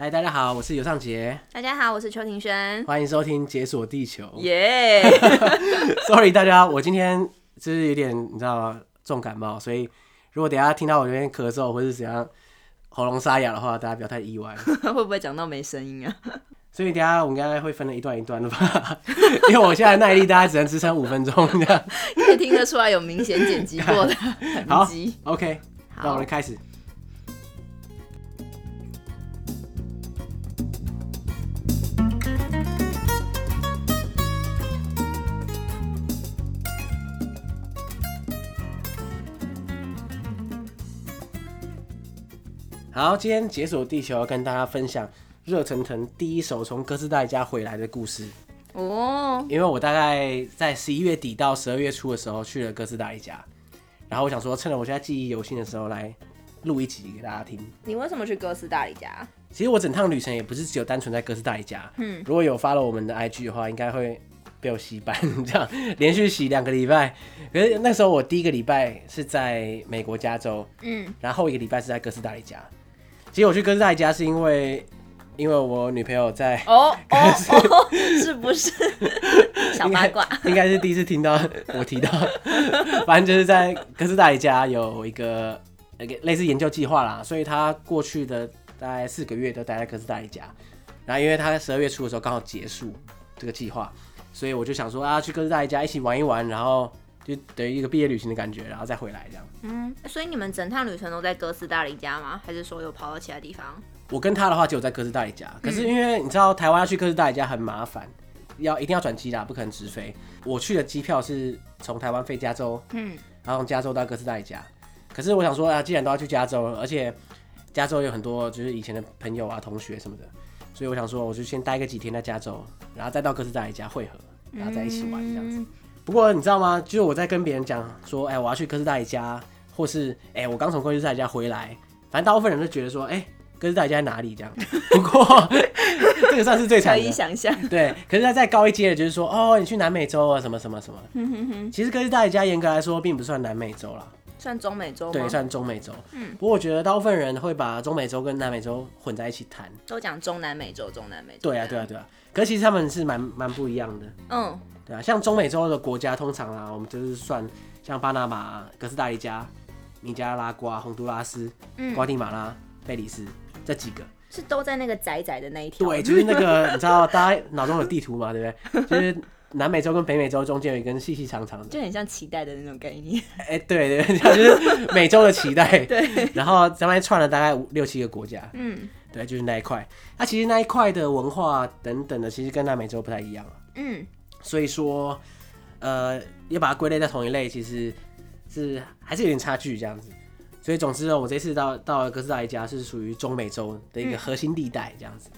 嗨，大家好，我是尤尚杰。大家好，我是邱庭轩。欢迎收听《解锁地球》。耶！Sorry，大家，我今天就是有点你知道吗？重感冒，所以如果等下听到我这边咳嗽或是怎样喉咙沙哑的话，大家不要太意外。会不会讲到没声音啊？所以等下我们应该会分了一段一段的吧？因为我现在耐力大概只能支撑五分钟这样。可以听得出来有明显剪辑过的痕迹。好，OK，那我们开始。好，今天解锁地球要跟大家分享热腾腾第一首从哥斯达黎加回来的故事哦。因为我大概在十一月底到十二月初的时候去了哥斯达黎加，然后我想说趁着我现在记忆犹新的时候来录一集给大家听。你为什么去哥斯达黎加？其实我整趟旅程也不是只有单纯在哥斯达黎加。嗯，如果有 follow 我们的 IG 的话，应该会被我洗版这样 连续洗两个礼拜。可是那时候我第一个礼拜是在美国加州，嗯，然后后一个礼拜是在哥斯达黎加。其实我去哥斯达黎加是因为，因为我女朋友在哦哦哦，是不是 小八卦？应该是第一次听到我提到，反正就是在哥斯达黎加有一个类似研究计划啦，所以他过去的大概四个月都待在哥斯达黎加，然后因为他在十二月初的时候刚好结束这个计划，所以我就想说啊，去哥斯达黎加一起玩一玩，然后。就等于一个毕业旅行的感觉，然后再回来这样。嗯，所以你们整趟旅程都在哥斯达黎加吗？还是说有跑到其他地方？我跟他的话只有在哥斯达黎加，可是因为你知道台湾要去哥斯达黎加很麻烦，要一定要转机啦，不可能直飞。我去的机票是从台湾飞加州，嗯，然后从加州到哥斯达黎加。可是我想说啊，既然都要去加州了，而且加州有很多就是以前的朋友啊、同学什么的，所以我想说我就先待个几天在加州，然后再到哥斯达黎加汇合，然后再一起玩这样子。嗯不过你知道吗？就是我在跟别人讲说，哎、欸，我要去哥斯达黎加，或是哎、欸，我刚从哥斯达黎加回来，反正大部分人都觉得说，哎、欸，哥斯达黎加在哪里这样？不过这个算是最惨的，可以想象。对，可是他再高一阶的，就是说，哦，你去南美洲啊，什么什么什么。其实哥斯达黎加严格来说，并不算南美洲啦，算中美洲。对，算中美洲。嗯。不过我觉得大部分人会把中美洲跟南美洲混在一起谈，都讲中南美洲，中南美洲。对啊，对啊，对啊。可是其实他们是蛮蛮不一样的。嗯。对啊，像中美洲的国家，通常啊，我们就是算像巴拿马、哥斯达黎加、尼加拉瓜、洪都拉斯、瓜地马拉、贝里斯这几个，是都在那个窄窄的那一条。对，就是那个你知道，大家脑中有地图嘛，对不对？就是南美洲跟北美洲中间有一根细细长长的，就很像脐带的那种概念。哎、欸，对对，就是美洲的脐带。对。然后咱们串了大概五六七个国家。嗯。对，就是那一块。那其实那一块的文化等等的，其实跟南美洲不太一样。嗯。所以说，呃，要把它归类在同一类，其实是还是有点差距这样子。所以总之呢，我这次到到了哥斯达黎加是属于中美洲的一个核心地带这样子。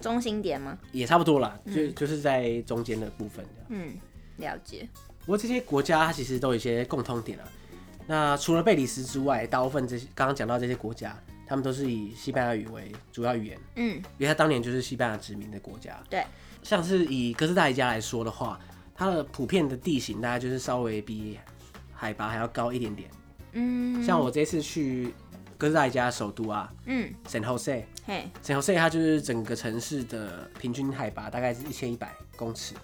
中心点吗？也差不多啦，就就是在中间的部分。嗯，了解。不过这些国家它其实都有一些共通点啊。那除了贝里斯之外，大部分这些刚刚讲到这些国家，他们都是以西班牙语为主要语言。嗯，因为它当年就是西班牙殖民的国家。对。像是以哥斯达黎加来说的话，它的普遍的地形大概就是稍微比海拔还要高一点点。嗯，像我这次去哥斯达黎加首都啊，嗯，San Jose，嘿，San Jose 它就是整个城市的平均海拔大概是一千一百公尺。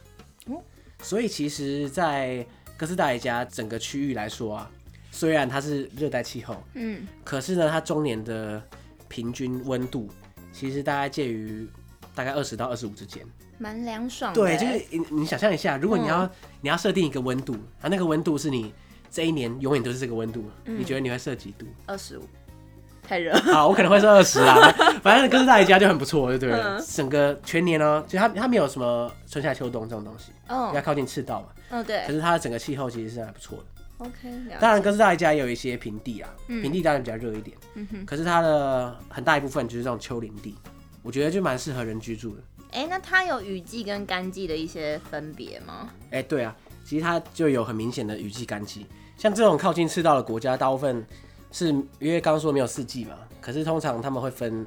哦，所以其实，在哥斯达黎加整个区域来说啊，虽然它是热带气候，嗯，可是呢，它中年的平均温度其实大概介于大概二十到二十五之间。蛮凉爽的。对，就是你你想象一下，如果你要、嗯、你要设定一个温度，啊，那个温度是你这一年永远都是这个温度，嗯，你觉得你会设几度？二十五，太热。好，我可能会设二十啊，反正哥斯达黎加就很不错，对不对？嗯、整个全年呢，就它它没有什么春夏秋冬这种东西，哦，要靠近赤道嘛，嗯、哦，对。可是它的整个气候其实是还不错的。OK，当然哥斯达黎加也有一些平地啊，嗯、平地当然比较热一点。可是它的很大一部分就是这种丘陵地，我觉得就蛮适合人居住的。哎、欸，那它有雨季跟干季的一些分别吗？哎、欸，对啊，其实它就有很明显的雨季、干季。像这种靠近赤道的国家，大部分是因为刚刚说没有四季嘛，可是通常他们会分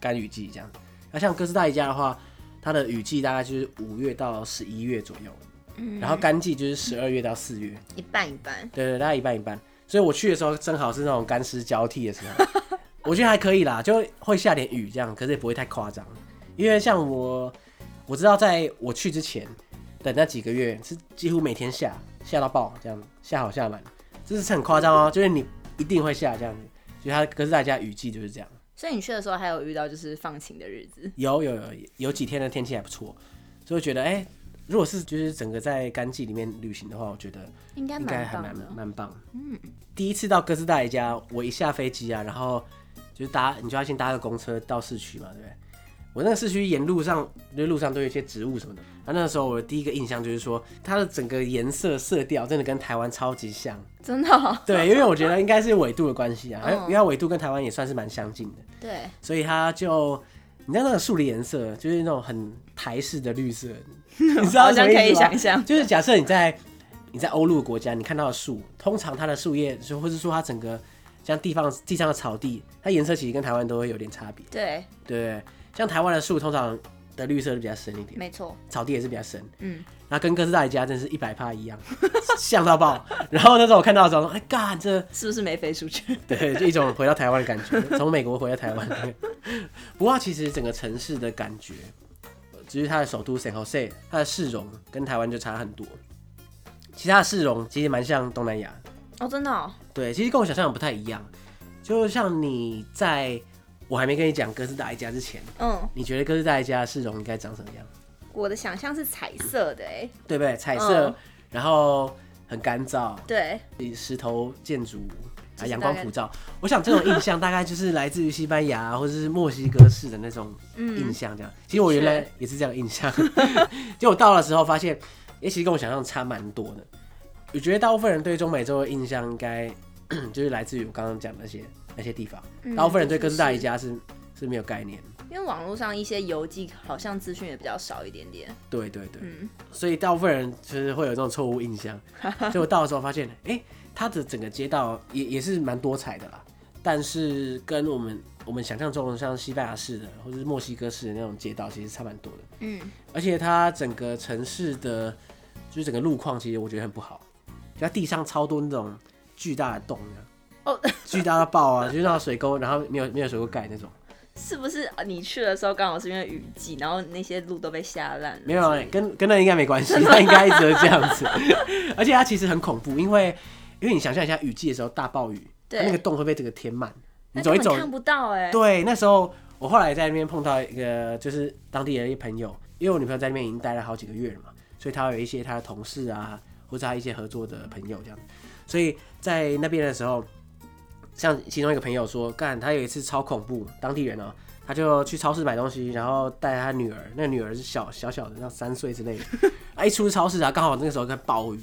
干雨季这样。那像哥斯达黎加的话，它的雨季大概就是五月到十一月左右，嗯，然后干季就是十二月到四月，一半一半。对，对对，大概一半一半。所以我去的时候正好是那种干湿交替的时候。我觉得还可以啦，就会下点雨这样，可是也不会太夸张。因为像我，我知道在我去之前的那几个月是几乎每天下，下到爆这样，下好下满，这是很夸张哦。就是你一定会下这样子，所以它哥斯大黎加雨季就是这样。所以你去的时候还有遇到就是放晴的日子？有有有有几天的天气还不错，所以我觉得哎、欸，如果是就是整个在干季里面旅行的话，我觉得应该应该还蛮蛮棒。嗯，第一次到哥斯达黎加，我一下飞机啊，然后就是搭你就要先搭个公车到市区嘛，对不对？我那个市区沿路上，就是路上都有一些植物什么的。那那个时候我的第一个印象就是说，它的整个颜色色调真的跟台湾超级像。真的、哦？对，因为我觉得应该是纬度的关系啊，因为纬度跟台湾也算是蛮相近的。对。所以它就，你知道那个树的颜色，就是那种很台式的绿色，你知道？好像可以想象。就是假设你在你在欧陆国家，你看到的树，通常它的树叶，就或是说它整个像地方地上的草地，它颜色其实跟台湾都会有点差别。对。对。像台湾的树，通常的绿色都比较深一点，没错，草地也是比较深，嗯，然后跟哥斯达黎加真是一百趴一样，像到爆。然后那时候我看到的时候说，哎，干，这是不是没飞出去？对，就一种回到台湾的感觉，从美国回到台湾。不过其实整个城市的感觉，只是它的首都 San Jose，它的市容跟台湾就差很多。其他的市容其实蛮像东南亚哦，真的哦。对，其实跟我想象的不太一样，就像你在。我还没跟你讲哥斯达黎加之前，嗯，你觉得哥斯达黎加的市容应该长什么样？我的想象是彩色的，哎，对不对？彩色，嗯、然后很干燥，对，石头建筑啊，阳光普照。我想这种印象大概就是来自于西班牙 或者是墨西哥式的那种印象，这样。嗯、其实我原来也是这样印象，结果到了时候发现，哎，其实跟我想象差蛮多的。我觉得大部分人对中美洲的印象应该 就是来自于我刚刚讲的那些。那些地方，大部分人对哥斯达黎加是、嗯、是，没有概念，因为网络上一些游记好像资讯也比较少一点点。对对对，嗯、所以大部分人其实会有这种错误印象。结果到的时候发现，哎、欸，它的整个街道也也是蛮多彩的啦，但是跟我们我们想象中的像西班牙式的或者是墨西哥式的那种街道其实差蛮多的。嗯，而且它整个城市的，就是整个路况其实我觉得很不好，就它地上超多那种巨大的洞。哦，巨大的爆啊，就是那种水沟，然后没有没有水沟盖那种。是不是你去的时候刚好是因为雨季，然后那些路都被下烂？没有，跟跟那应该没关系，它应该一直都这样子。而且它其实很恐怖，因为因为你想象一下雨季的时候大暴雨，对，那个洞会被这个填满，你走一走看不到哎。对，那时候我后来在那边碰到一个就是当地的一些朋友，因为我女朋友在那边已经待了好几个月了嘛，所以她有一些她的同事啊，或者她一些合作的朋友这样，所以在那边的时候。像其中一个朋友说，干他有一次超恐怖，当地人哦、喔，他就去超市买东西，然后带他女儿，那个女儿是小小小的，像三岁之类的，啊，一出超市啊，刚好那个时候在暴雨，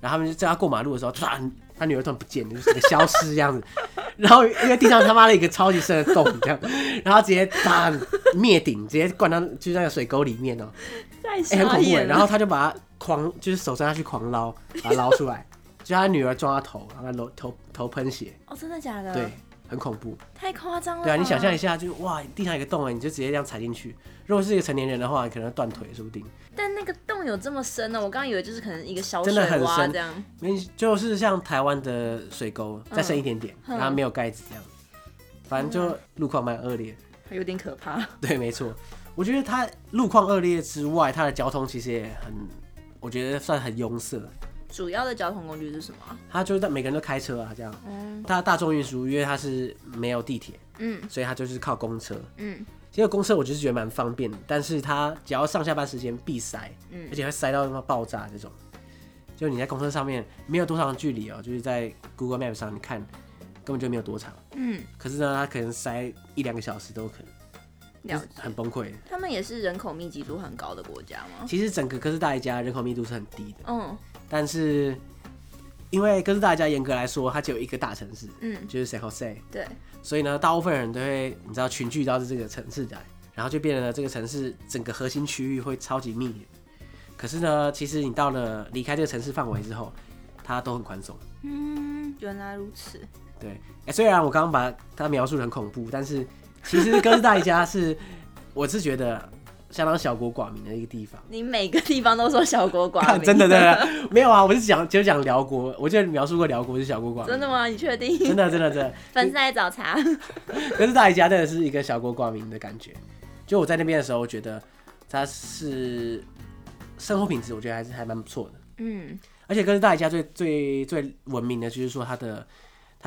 然后他们就在他过马路的时候，突然他女儿突然不见，就是消失这样子，然后因为地上他妈的一个超级深的洞这样，然后直接打灭顶，直接灌到就是那个水沟里面哦、喔，哎、欸、很恐怖哎，然后他就把他狂就是手伸下去狂捞，把它捞出来。就他女儿撞他头，然后他头头头喷血。哦，真的假的？对，很恐怖。太夸张了。对啊，你想象一下，就哇，地上有个洞啊，你就直接这样踩进去。如果是一个成年人的话，你可能断腿，说不定。但那个洞有这么深呢？我刚刚以为就是可能一个小水洼这样。真的很深。没，就是像台湾的水沟再深一点点，嗯、然后没有盖子这样。反正就路况蛮恶劣，有点可怕。对，没错。我觉得它路况恶劣之外，它的交通其实也很，我觉得算很拥塞。主要的交通工具是什么？他就是每个人都开车啊，这样。嗯。他大众运输，因为他是没有地铁，嗯，所以他就是靠公车，嗯。其实公车我就是觉得蛮方便的，但是他只要上下班时间必塞，嗯，而且会塞到他妈爆炸这种。就你在公车上面没有多长的距离哦，就是在 Google Map 上你看根本就没有多长，嗯。可是呢，他可能塞一两个小时都有可能，很崩溃。他们也是人口密集度很高的国家吗？其实整个哥斯达黎加人口密度是很低的，嗯。但是，因为哥斯达黎加严格来说，它只有一个大城市，嗯，就是 San Jose，对，所以呢，大部分人都会你知道群聚到这个城市来，然后就变成了这个城市整个核心区域会超级密。可是呢，其实你到了离开这个城市范围之后，它都很宽松。嗯，原来如此。对，哎、欸，虽然我刚刚把它描述得很恐怖，但是其实哥斯达黎加是，我是觉得相当小国寡民的一个地方。你每个地方都说小国寡民，真的真的没有啊！我是讲就讲辽国，我记得描述过辽国是小国寡民。真的吗？你确定？真的真的真的。粉丝来找茬。哥斯达黎加真的是一个小国寡民的感觉。就我在那边的时候，我觉得它是生活品质，我觉得还是还蛮不错的。嗯。而且哥斯达黎加最最最闻名的就是说它的。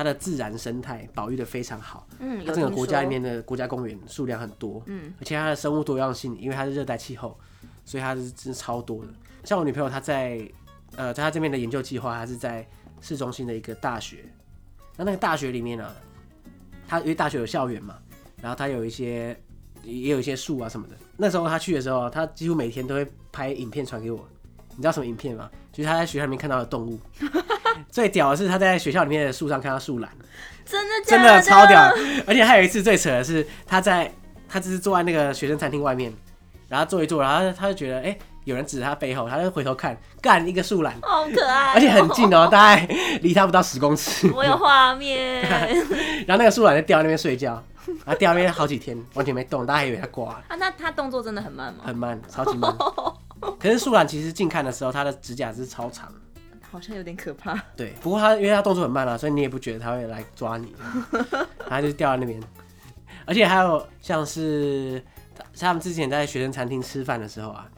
它的自然生态保育的非常好，嗯，它整个国家里面的国家公园数量很多，嗯，而且它的生物多样性，因为它是热带气候，所以它是真是超多的。像我女朋友她在，呃，在她这边的研究计划，她是在市中心的一个大学，那那个大学里面呢、啊，它因为大学有校园嘛，然后它有一些也有一些树啊什么的。那时候她去的时候，她几乎每天都会拍影片传给我。你知道什么影片吗？就是他在学校里面看到的动物。最屌的是他在学校里面的树上看到树懒，真的真的超屌！而且还有一次最扯的是，他在他只是坐在那个学生餐厅外面，然后坐一坐，然后他就觉得哎、欸，有人指着他背后，他就回头看，干一个树懒，好可爱、喔，而且很近哦、喔，大概离他不到十公尺。我有画面。然后那个树懒就掉在那边睡觉，然后掉那边好几天完全没动，大家还以为他挂了。啊，那他动作真的很慢吗？很慢，超级慢。可是树懒其实近看的时候，它的指甲是超长，好像有点可怕。对，不过它因为它动作很慢啊，所以你也不觉得它会来抓你，它就掉在那边。而且还有像是像他们之前在学生餐厅吃饭的时候啊，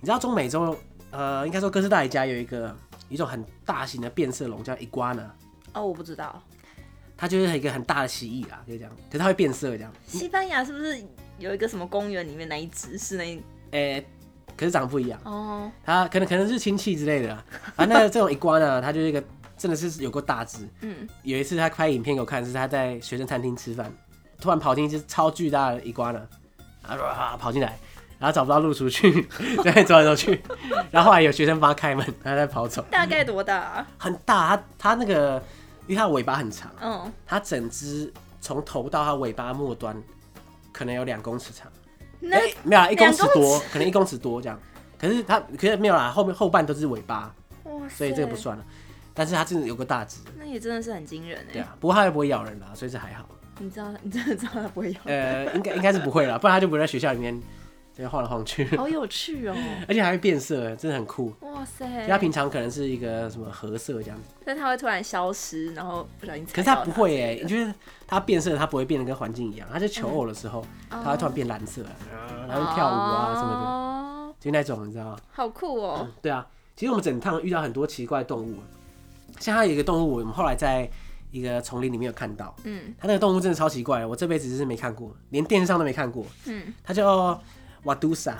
你知道中美洲呃，应该说哥斯达黎加有一个一种很大型的变色龙叫伊瓜呢。哦，我不知道。它就是一个很大的蜥蜴啊，可以这样，可是它会变色这样。西班牙是不是有一个什么公园里面那一只是那？诶、欸。可是长得不一样哦，它可能可能是亲戚之类的啊。那这种一瓜呢，它就是一个真的是有过大只。嗯，有一次他拍影片给我看，是他在学生餐厅吃饭，突然跑进一只超巨大的一瓜呢，然后跑进来，然后找不到路出去，对，走来走去，然后后来有学生帮他开门，他在跑走。大概多大啊？很大，它它那个因为它尾巴很长，嗯，他整只从头到他尾巴末端可能有两公尺长。那、欸、没有啊，一公尺多，可能一公尺多这样。可是它，可是没有啦，后面后半都是尾巴，哇，所以这个不算了。但是它真的有个大只，那也真的是很惊人哎。对啊，不过它也不会咬人啦，所以这还好。你知道，你真的知道它不会咬人？呃，应该应该是不会啦，不然它就不会在学校里面这样晃来晃去。好有趣哦、喔，而且还会变色，真的很酷。哇塞，它平常可能是一个什么褐色这样子，但它会突然消失，然后不小心。可是它不会哎、欸，你觉得它变色，它不会变得跟环境一样。它在求偶的时候，它、嗯、会突然变蓝色。然后跳舞啊什么的，oh, 就那种你知道吗？好酷哦！对啊，其实我们整趟遇到很多奇怪的动物，像它有一个动物，我们后来在一个丛林里面有看到，嗯，它那个动物真的超奇怪，我这辈子是没看过，连电视上都没看过，嗯，它叫瓦杜萨，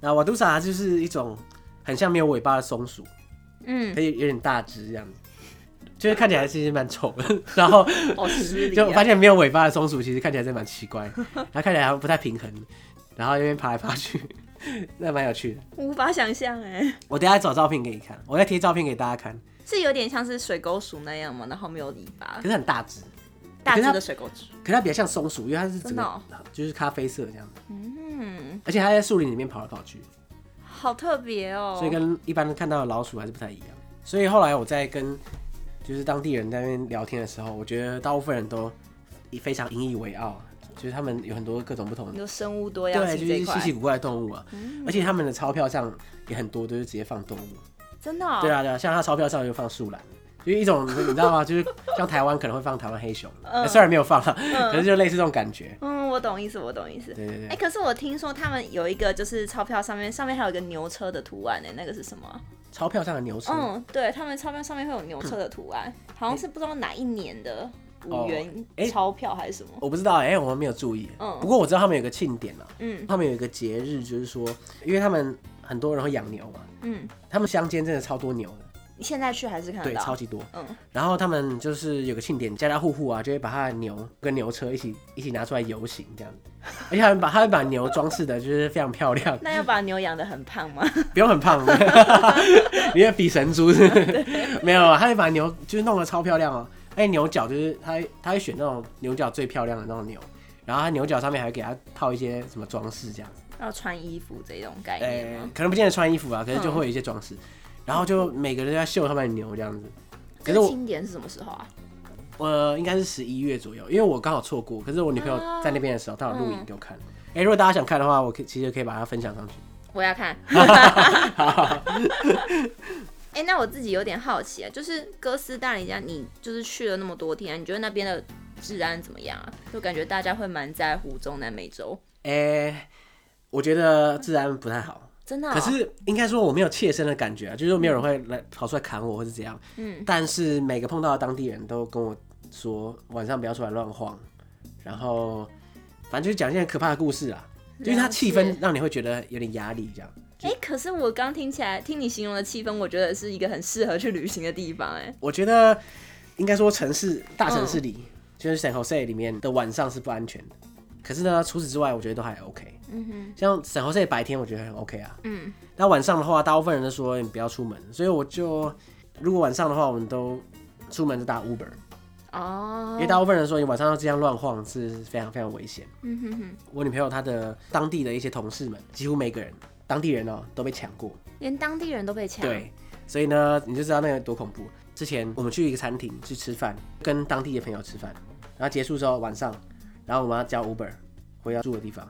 那瓦杜萨就是一种很像没有尾巴的松鼠，嗯，它有有点大只这样子，就是看起来其实蛮丑的，然后就发现没有尾巴的松鼠其实看起来真的蛮奇怪，它看起来还不太平衡。然后那边爬来爬去，那蛮有趣的。无法想象哎！我等下找照片给你看，我再贴照片给大家看。是有点像是水沟鼠那样吗？然后没有尾巴，可是很大只，大只的水沟鼠。可是它比较像松鼠，因为它是整个、哦、就是咖啡色这样。嗯，而且它在树林里面跑来跑去，好特别哦。所以跟一般看到的老鼠还是不太一样。所以后来我在跟就是当地人在那边聊天的时候，我觉得大部分人都非常引以为傲。就是他们有很多各种不同的，生物多样性，对，就是稀奇古怪的动物啊。嗯、而且他们的钞票上也很多，都是直接放动物。真的、哦？对啊，对啊，像他钞票上就放树懒，就是一种你知道吗？就是像台湾可能会放台湾黑熊，嗯、虽然没有放，嗯、可是就类似这种感觉。嗯，我懂意思，我懂意思。对对对。哎、欸，可是我听说他们有一个就是钞票上面上面还有一个牛车的图案呢，那个是什么？钞票上的牛车？嗯，对他们钞票上面会有牛车的图案，嗯、好像是不知道哪一年的。五元钞票还是什么？我不知道哎、欸，我们没有注意。嗯，不过我知道他们有个庆典啊。嗯，他们有一个节日，就是说，因为他们很多人会养牛嘛。嗯，他们乡间真的超多牛的。你现在去还是看得到？对，超级多。嗯，然后他们就是有个庆典，家家户户啊就会把他的牛跟牛车一起一起拿出来游行这样子。而且他们把他们把牛装饰的就是非常漂亮。那要把牛养得很胖吗？不用很胖，你要比神猪是不是？没有，他会把牛就是弄得超漂亮哦、喔。哎，牛角就是他，他会选那种牛角最漂亮的那种牛，然后他牛角上面还会给他套一些什么装饰，这样子。要穿衣服这种概念吗？可能不见得穿衣服啊，可是就会有一些装饰，嗯、然后就每个人都要秀他们的牛这样子。可是我庆典是什么时候啊？呃，应该是十一月左右，因为我刚好错过。可是我女朋友在那边的时候，她有录影给我看。哎，如果大家想看的话，我可其实可以把它分享上去。我要看。好。哎，那我自己有点好奇啊，就是哥斯大黎加，你就是去了那么多天，你觉得那边的治安怎么样啊？就感觉大家会蛮在乎中南美洲。哎，我觉得治安不太好。真的、哦？可是应该说我没有切身的感觉啊，就是说没有人会来跑出来砍我或是怎样。嗯。但是每个碰到的当地人都跟我说，晚上不要出来乱晃，然后反正就是讲一些可怕的故事啊，就是它气氛让你会觉得有点压力这样。哎、欸，可是我刚听起来，听你形容的气氛，我觉得是一个很适合去旅行的地方。哎，我觉得应该说城市大城市里，嗯、就是 San Jose 里面的晚上是不安全的。可是呢，除此之外，我觉得都还 OK。嗯哼，像 San Jose 白天我觉得很 OK 啊。嗯，那晚上的话，大部分人都说你不要出门，所以我就如果晚上的话，我们都出门就打 Uber。哦，因为大部分人说你晚上要这样乱晃是非常非常危险。嗯哼哼，我女朋友她的当地的一些同事们，几乎每个人当地人哦、喔、都被抢过，连当地人都被抢。对，所以呢，你就知道那个多恐怖。之前我们去一个餐厅去吃饭，跟当地的朋友吃饭，然后结束之后晚上，然后我们要叫 Uber 回到住的地方。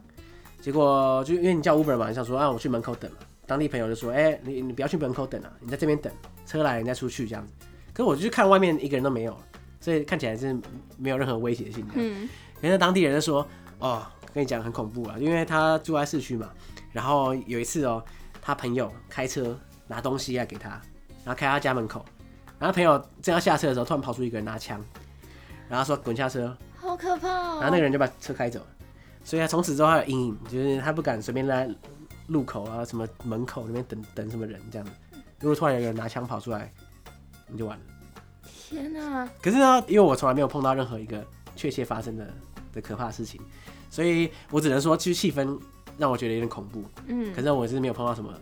结果就因为你叫 Uber 嘛，你想说啊，我去门口等嘛。当地朋友就说，哎、欸，你你不要去门口等啊，你在这边等，车来人家出去这样子。可是我就去看外面一个人都没有，所以看起来是没有任何威胁性的。嗯。人家当地人就说，哦，跟你讲很恐怖啊，因为他住在市区嘛。然后有一次哦，他朋友开车拿东西来给他，然后开他家门口，然后朋友正要下车的时候，突然跑出一个人拿枪，然后说滚下车，好可怕哦。然后那个人就把车开走了。所以他从此之后他有阴影，就是他不敢随便在路口啊、什么门口那边等等什么人这样子。如果突然有人拿枪跑出来，你就完了。天哪！可是呢，因为我从来没有碰到任何一个确切发生的的可怕的事情，所以我只能说，其实气氛让我觉得有点恐怖。嗯。可是我是没有碰到什么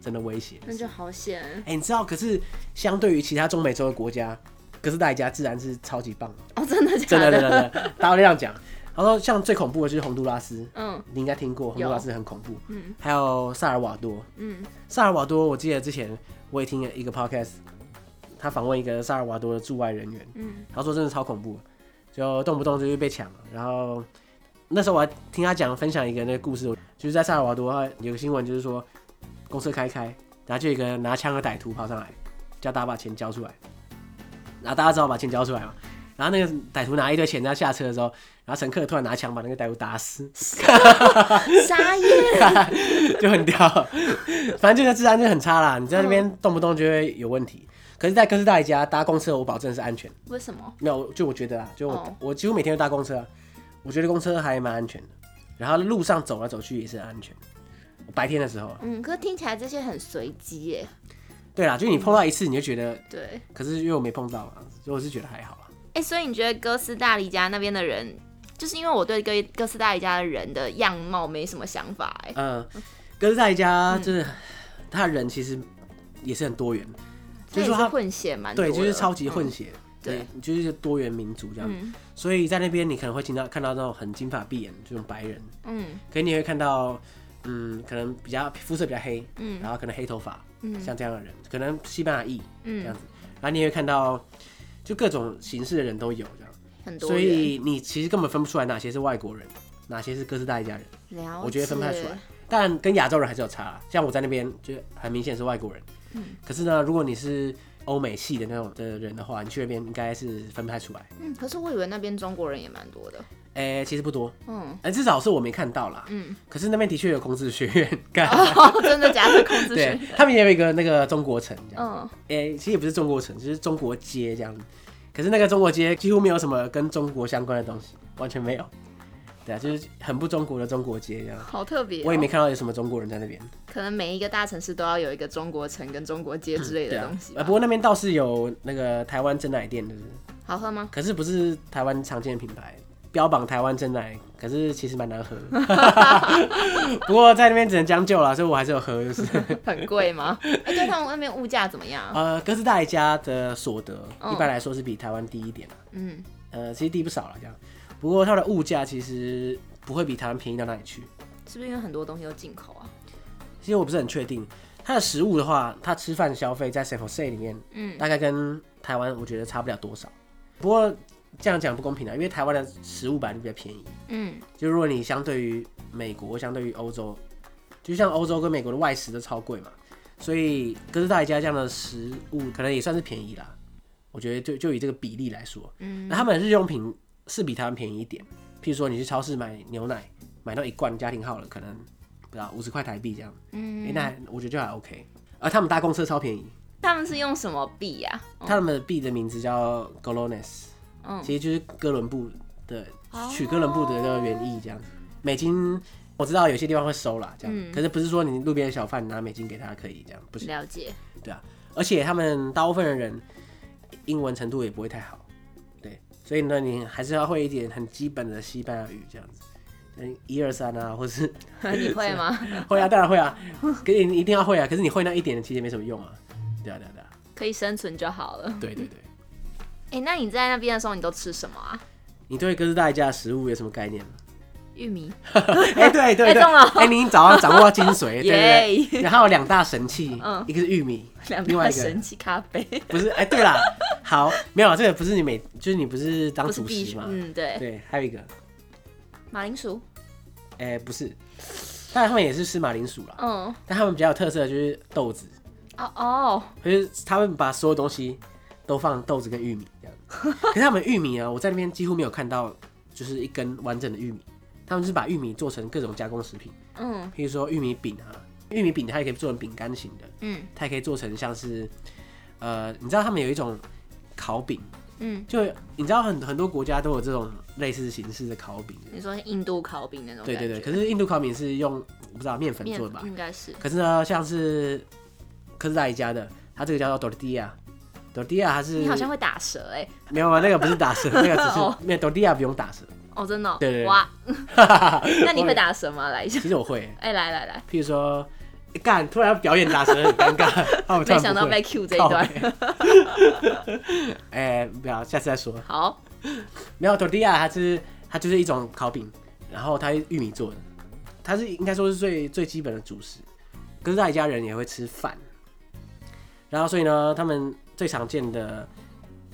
真的威胁。那就好险。哎、欸，你知道？可是相对于其他中美洲的国家，哥斯达黎加自然是超级棒的。哦，真的假的？真的真的真的，大家都这样讲。他说，像最恐怖的就是洪都拉斯，嗯，你应该听过，洪都拉斯很恐怖，嗯，还有萨尔瓦多，嗯，萨尔瓦多，我记得之前我也听了一个 podcast，他访问一个萨尔瓦多的驻外人员，嗯，他说真的超恐怖，就动不动就会被抢，然后那时候我还听他讲分享一个那个故事，就是在萨尔瓦多有个新闻，就是说公车开开，然后就有一个拿枪的歹徒跑上来，叫大家把钱交出来，然后大家只好把钱交出来嘛。然后那个歹徒拿一堆钱，他下车的时候，然后乘客突然拿枪把那个歹徒打死，傻眼，就很屌。反正这个治安就很差啦，你在那边动不动就会有问题。可是，在哥斯达黎加搭公车，我保证是安全。为什么？没有，就我觉得啊，就我、oh. 我几乎每天都搭公车，我觉得公车还蛮安全的。然后路上走来走去也是安全。白天的时候，嗯，可是听起来这些很随机耶。对啦，就你碰到一次你就觉得、嗯、对，可是因为我没碰到嘛，所以我是觉得还好。哎、欸，所以你觉得哥斯大黎加那边的人，就是因为我对哥哥斯大黎加的人的样貌没什么想法，哎，嗯，哥斯大黎加就是、嗯、他的人其实也是很多元，就是说他混血蛮多，对，就是超级混血，嗯、对，就是多元民族这样，嗯、所以在那边你可能会听到看到那种很金发碧眼这种白人，嗯，可你会看到，嗯，可能比较肤色比较黑，嗯，然后可能黑头发，嗯，像这样的人，可能西班牙裔，嗯，这样子，然后你也会看到。就各种形式的人都有很多，所以你其实根本分不出来哪些是外国人，哪些是哥斯达黎加人。了。我觉得分不太出来，但跟亚洲人还是有差。像我在那边就很明显是外国人，嗯。可是呢，如果你是欧美系的那种的人的话，你去那边应该是分不太出来。嗯，可是我以为那边中国人也蛮多的。哎、欸，其实不多，嗯，哎，至少是我没看到啦，嗯。可是那边的确有孔子学院，哦，真的假的？孔子学院，对，他们也有一个那个中国城，嗯，哎、欸，其实也不是中国城，就是中国街这样。可是那个中国街几乎没有什么跟中国相关的东西，完全没有。对啊，就是很不中国的中国街这样。好特别、哦，我也没看到有什么中国人在那边。可能每一个大城市都要有一个中国城跟中国街之类的东西、嗯啊。不过那边倒是有那个台湾珍奶店，就是好喝吗？可是不是台湾常见的品牌。标榜台湾珍奶，可是其实蛮难喝。不过在那边只能将就了，所以我还是有喝，就是。很贵吗？哎、欸，对他们那边物价怎么样？呃，哥斯大黎加的所得一般来说是比台湾低一点。嗯。呃，其实低不少了，这样。不过它的物价其实不会比台湾便宜到哪里去。是不是因为很多东西都进口啊？其实我不是很确定。它的食物的话，它吃饭消费在 San Jose 里面，嗯，大概跟台湾我觉得差不了多少。不过。这样讲不公平啊，因为台湾的食物本来就比较便宜。嗯，就如果你相对于美国相对于欧洲，就像欧洲跟美国的外食都超贵嘛，所以哥斯达黎加这样的食物可能也算是便宜啦。我觉得就就以这个比例来说，嗯，那他们的日用品是比台湾便宜一点。譬如说你去超市买牛奶，买到一罐家庭号了，可能不知道五十块台币这样，嗯、欸，那我觉得就还 OK。而他们搭公车超便宜。他们是用什么币呀？他们的币的名字叫 Colones，嗯，其实就是哥伦布的，取哥伦布的那个原意这样子。美金我知道有些地方会收啦，这样，嗯、可是不是说你路边的小贩拿美金给他可以这样，不是？了解。对啊，而且他们大部分的人。英文程度也不会太好，对，所以呢，你还是要会一点很基本的西班牙语这样子，嗯，一二三啊，或是 你会吗？会啊，当然会啊，可是你一定要会啊，可是你会那一点其实也没什么用啊，对啊，对啊，对啊，可以生存就好了。对对对。哎、欸，那你在那边的时候，你都吃什么啊？你对哥斯达黎加的食物有什么概念吗？玉米，哎、欸，对对。对，哎、欸，你早上掌握精髓，对对对，然后有两大神器，嗯，一个是玉米，另外一个神器咖啡，不是，哎、欸，对啦，好，没有，这个不是你每，就是你不是当主席嘛？嗯，对，对，还有一个。马铃薯，哎、欸，不是，当然他们也是吃马铃薯啦，嗯，但他们比较有特色的就是豆子，哦哦，就是他们把所有东西都放豆子跟玉米。这样，可是他们玉米啊，我在那边几乎没有看到，就是一根完整的玉米。他们就是把玉米做成各种加工食品，嗯，譬如说玉米饼啊，玉米饼它也可以做成饼干型的，嗯，它也可以做成像是，呃，你知道他们有一种烤饼，嗯，就你知道很很多国家都有这种类似形式的烤饼，你说印度烤饼那种，对对对，可是印度烤饼是用我不知道面粉做的吧？应该是，可是呢，像是科斯达黎加的，它这个叫做 tortilla，tortilla 它是，你好像会打蛇哎、欸，没有啊，那个不是打蛇，那个只是，没有 tortilla 不用打蛇。哦，真的、哦，对对对，哇，那你会打蛇吗？来一下，其实我会，哎、欸，来来来，譬如说，干、欸，突然要表演打蛇，很尴尬，没想到被 Q 这一段，哎、欸，不要，下次再说。好，没有 tortilla，它是它就是一种烤饼，然后它玉米做的，它是应该说是最最基本的主食。哥斯达黎加人也会吃饭，然后所以呢，他们最常见的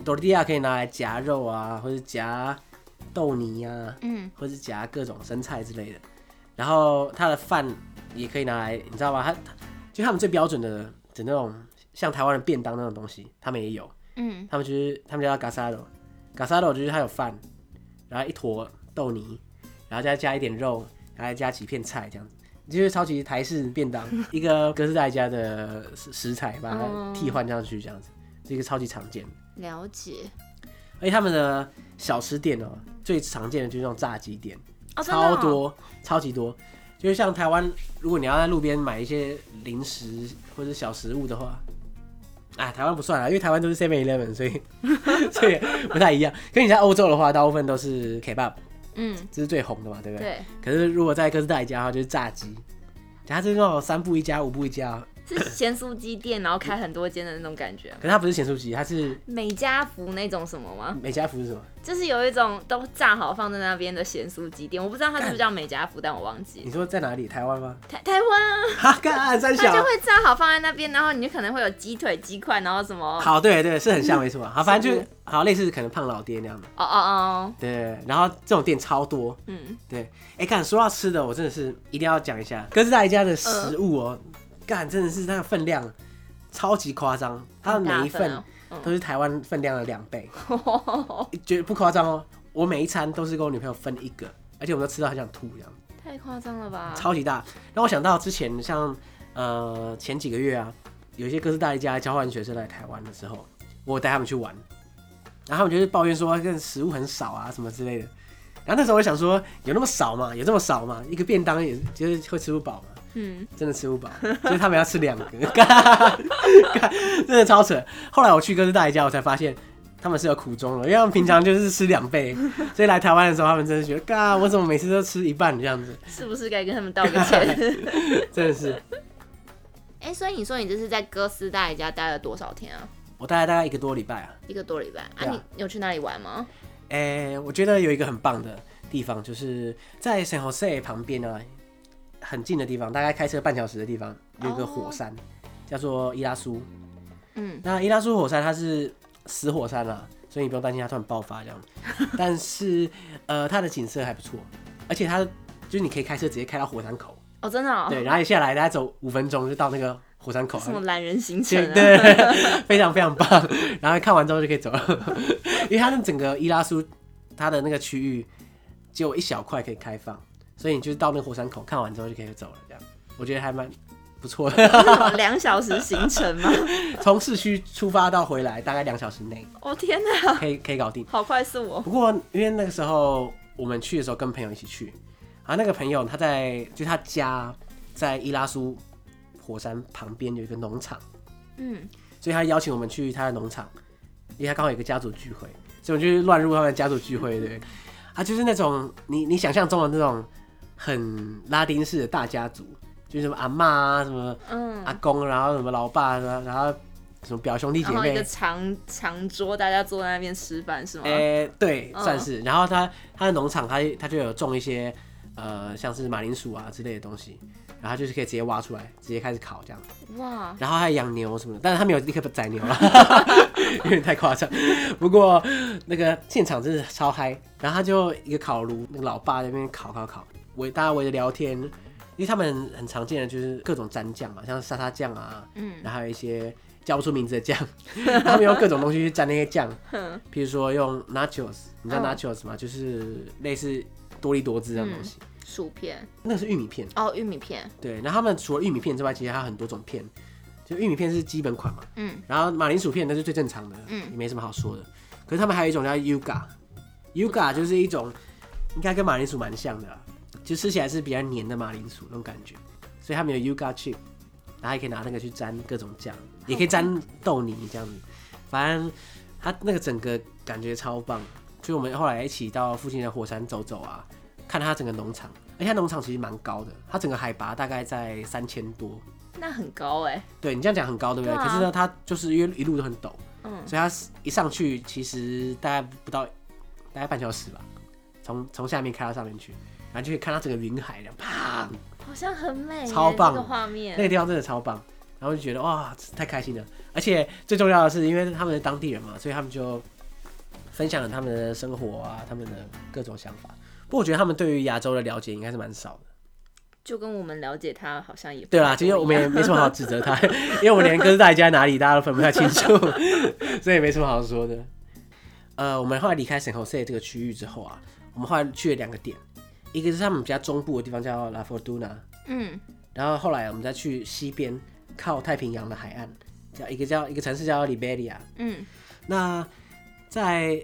tortilla 可以拿来夹肉啊，或者夹。豆泥呀、啊，嗯，或是夹各种生菜之类的，然后他的饭也可以拿来，你知道吗？他就他们最标准的的那种像台湾的便当那种东西，他们也有，嗯，他们就是他们叫 gasado，gasado 就是他有饭，然后一坨豆泥，然后再加一点肉，然后再加几片菜这样子，就是超级台式便当，一个哥斯达黎加的食材把它替换上去这样子，这个超级常见。了解。而且他们的小吃店哦、喔，最常见的就是那种炸鸡店，超多，超级多。就是像台湾，如果你要在路边买一些零食或者小食物的话，啊，台湾不算啊，因为台湾都是 Seven Eleven，所以 所以不太一样。跟你在欧洲的话，大部分都是 Kebab，嗯，这是最红的嘛，对不对？对。可是如果在哥斯达黎加的话，就是炸鸡，它是那种三步一家，五步一家。是咸酥鸡店，然后开很多间的那种感觉。可是它不是咸酥鸡，它是美家福那种什么吗？美家福是什么？就是有一种都炸好放在那边的咸酥鸡店，我不知道它是不是叫美家福，但我忘记。你说在哪里？台湾吗？台台湾啊！哈，干三小，它就会炸好放在那边，然后你就可能会有鸡腿、鸡块，然后什么？好，对对，是很像没错。好，反正就好类似可能胖老爹那样的。哦哦哦。对，然后这种店超多。嗯，对。哎，看说到吃的，我真的是一定要讲一下哥斯达黎加的食物哦。干，真的是那个分量超级夸张，它的每一份都是台湾分量的两倍，绝对不夸张哦。我每一餐都是跟我女朋友分一个，而且我们都吃到很想吐这样。太夸张了吧！超级大，让我想到之前像呃前几个月啊，有一些哥斯达黎加交换学生来台湾的时候，我带他们去玩，然后他们就是抱怨说这食物很少啊什么之类的。然后那时候我想说，有那么少吗？有这么少吗？一个便当也就是会吃不饱吗？嗯，真的吃不饱，所以他们要吃两个，真的超扯。后来我去哥斯达黎加，我才发现他们是有苦衷的，因为他们平常就是吃两倍，所以来台湾的时候，他们真的觉得，嘎，我怎么每次都吃一半这样子？是不是该跟他们道个歉？真的是。哎、欸，所以你说你这是在哥斯达黎加待了多少天啊？我待了大概一个多礼拜啊。一个多礼拜啊？啊你有去哪里玩吗？哎、欸，我觉得有一个很棒的地方，就是在 San Jose 旁边啊。很近的地方，大概开车半小时的地方，有一个火山，oh. 叫做伊拉苏。嗯，那伊拉苏火山它是死火山啦，所以你不用担心它突然爆发这样。但是，呃，它的景色还不错，而且它就是你可以开车直接开到火山口。哦，真的哦。对，然后一下来大概走五分钟就到那个火山口。什么懒人行程啊？对，非常非常棒。然后看完之后就可以走了，因为它那整个伊拉苏它的那个区域只有一小块可以开放，所以你就是到那个火山口看完之后就可以走了。这样我觉得还蛮不错的。两小时行程吗？从市区出发到回来大概两小时内。哦天哪，可以可以搞定，好快速哦。不过因为那个时候我们去的时候跟朋友一起去。啊，那个朋友他在，就他家在伊拉苏火山旁边有一个农场，嗯，所以他邀请我们去他的农场，因为他刚好有一个家族聚会，所以我们就乱入他们家族聚会，对，啊，就是那种你你想象中的那种很拉丁式的大家族，就是什么阿妈啊，什么嗯阿公，然后什么老爸，然后什么表兄弟姐妹，然后一个长长桌，大家坐在那边吃饭是吗？哎、欸，对，算是。然后他他的农场，他他就有种一些。呃，像是马铃薯啊之类的东西，然后就是可以直接挖出来，直接开始烤这样。哇！然后还养牛什么的，但是他没有立刻宰牛了，有点太夸张。不过那个现场真的超嗨，然后他就一个烤炉，那个老爸在那边烤烤烤，围大家围着聊天，因为他们很常见的就是各种蘸酱嘛，像沙沙酱啊，嗯，然后还有一些叫不出名字的酱，他们用各种东西去蘸那些酱，譬如说用 nachos，你知道 nachos 吗？就是类似。多利多汁这样东西，嗯，薯片，那是玉米片。哦，玉米片。对，然后他们除了玉米片之外，其实还有很多种片，就玉米片是基本款嘛，嗯，然后马铃薯片那是最正常的，嗯，也没什么好说的。可是他们还有一种叫 Yuga，Yuga 就是一种应该跟马铃薯蛮像的，就吃起来是比较黏的马铃薯那种感觉，所以他们有 Yuga chip，然后还可以拿那个去沾各种酱，也可以沾豆泥这样子，反正它那个整个感觉超棒。所以我们后来一起到附近的火山走走啊，看它整个农场，而且农场其实蛮高的，它整个海拔大概在三千多，那很高哎、欸。对你这样讲很高，对不对？对啊、可是呢，它就是因为一路都很陡，嗯，所以它一上去其实大概不到大概半小时吧，从从下面开到上面去，然后就可以看到整个云海，然后啪，好像很美，超棒，这个画面，那个地方真的超棒，然后就觉得哇，太开心了，而且最重要的是，因为他们是当地人嘛，所以他们就。分享了他们的生活啊，他们的各种想法。不过我觉得他们对于亚洲的了解应该是蛮少的，就跟我们了解他好像也不对啦。其实我们也没什么好指责他，因为我们连哥斯达黎加哪里大家都分不太清楚，所以没什么好说的。呃，我们后来离开圣荷西这个区域之后啊，我们后来去了两个点，一个是他们比较中部的地方叫拉佛杜纳，嗯，然后后来我们再去西边靠太平洋的海岸，叫一个叫一个城市叫利贝利亚，嗯，那。在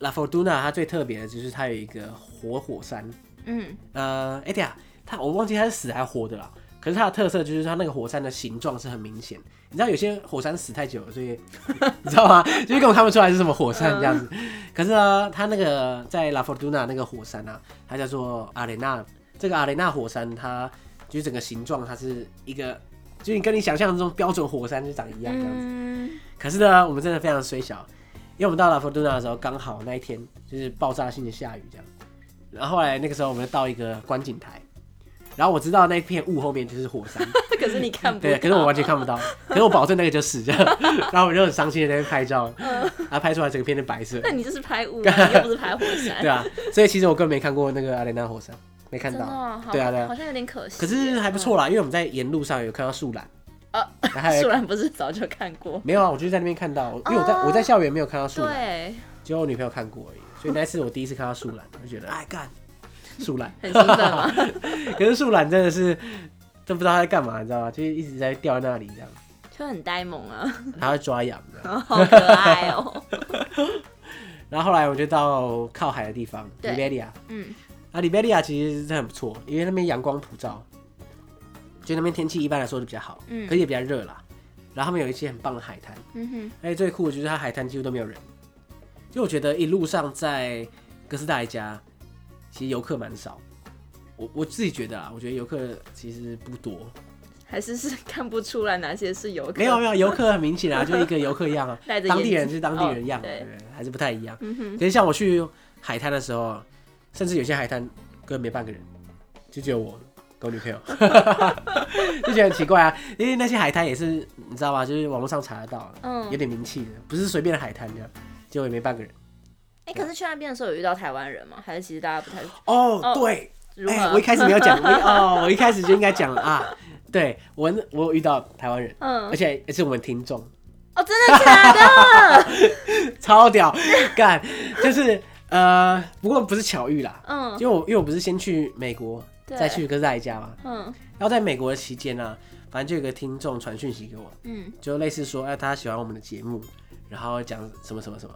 拉佛杜纳，它最特别的就是它有一个活火山。嗯，呃，哎、欸、呀，它我忘记它是死还是活的了。可是它的特色就是它那个火山的形状是很明显。你知道有些火山死太久了，所以 你知道吗？就是根本看不出来是什么火山这样子。可是呢，它那个在拉佛杜纳那个火山啊，它叫做阿雷纳。这个阿雷纳火山，它就是整个形状，它是一个，就你跟你想象中标准火山就长一样这样子。嗯、可是呢，我们真的非常虽小。因为我们到拉佛杜纳的时候，刚好那一天就是爆炸性的下雨，这样。然后后来那个时候，我们到一个观景台，然后我知道那片雾后面就是火山，可是你看不到，对，可是我完全看不到，可是我保证那个就是这样。然后我就很伤心的在那边拍照，然后拍出来整个片是白色。那你就是拍雾，又不是拍火山。对啊，所以其实我根本没看过那个阿雷纳火山，没看到。对啊，对啊，好像有点可惜。可是还不错啦，因为我们在沿路上有看到树懒。呃，树懒不是早就看过？没有啊，我就是在那边看到，因为我在我在校园没有看到树懒，对，只有我女朋友看过而已。所以那次我第一次看到树懒，我就觉得哎干，树懒 很兴奋吗？可是树懒真的是都不知道他在干嘛，你知道吗？就是一直在吊在那里这样，就很呆萌啊。他会抓痒的，好可爱哦。然后后来我就到靠海的地方，利贝利亚，嗯，啊，利贝利亚其实真的很不错，因为那边阳光普照。就那边天气一般来说就比较好，嗯，可是也比较热啦。然后他们有一些很棒的海滩，嗯哼。而且最酷的就是它海滩几乎都没有人。就我觉得一路上在哥斯达黎加，其实游客蛮少。我我自己觉得啊，我觉得游客其实不多。还是是 看不出来哪些是游客？没有没有，游客很明显啊，就一个游客一样啊，当地人是当地人一样，对，还是不太一样。嗯哼。可是像我去海滩的时候，甚至有些海滩根本没半个人，就只有我。跟我女朋友 就觉得很奇怪啊，因为那些海滩也是你知道吧，就是网络上查得到，嗯，有点名气的，不是随便的海滩这样，结果也没半个人。哎、欸，可是去那边的时候有遇到台湾人吗？还是其实大家不太？哦，对？哎、我一开始没有讲，哦，我一开始就应该讲了啊。对我，我有遇到台湾人，嗯，而且也是我们听众。哦，真的假的？超屌，干，就是呃，不过不是巧遇啦，嗯，因为我因为我不是先去美国，再去哥斯达黎加嘛，嗯，然后在美国的期间呢、啊，反正就有个听众传讯息给我，嗯，就类似说，哎，他喜欢我们的节目，然后讲什么什么什么，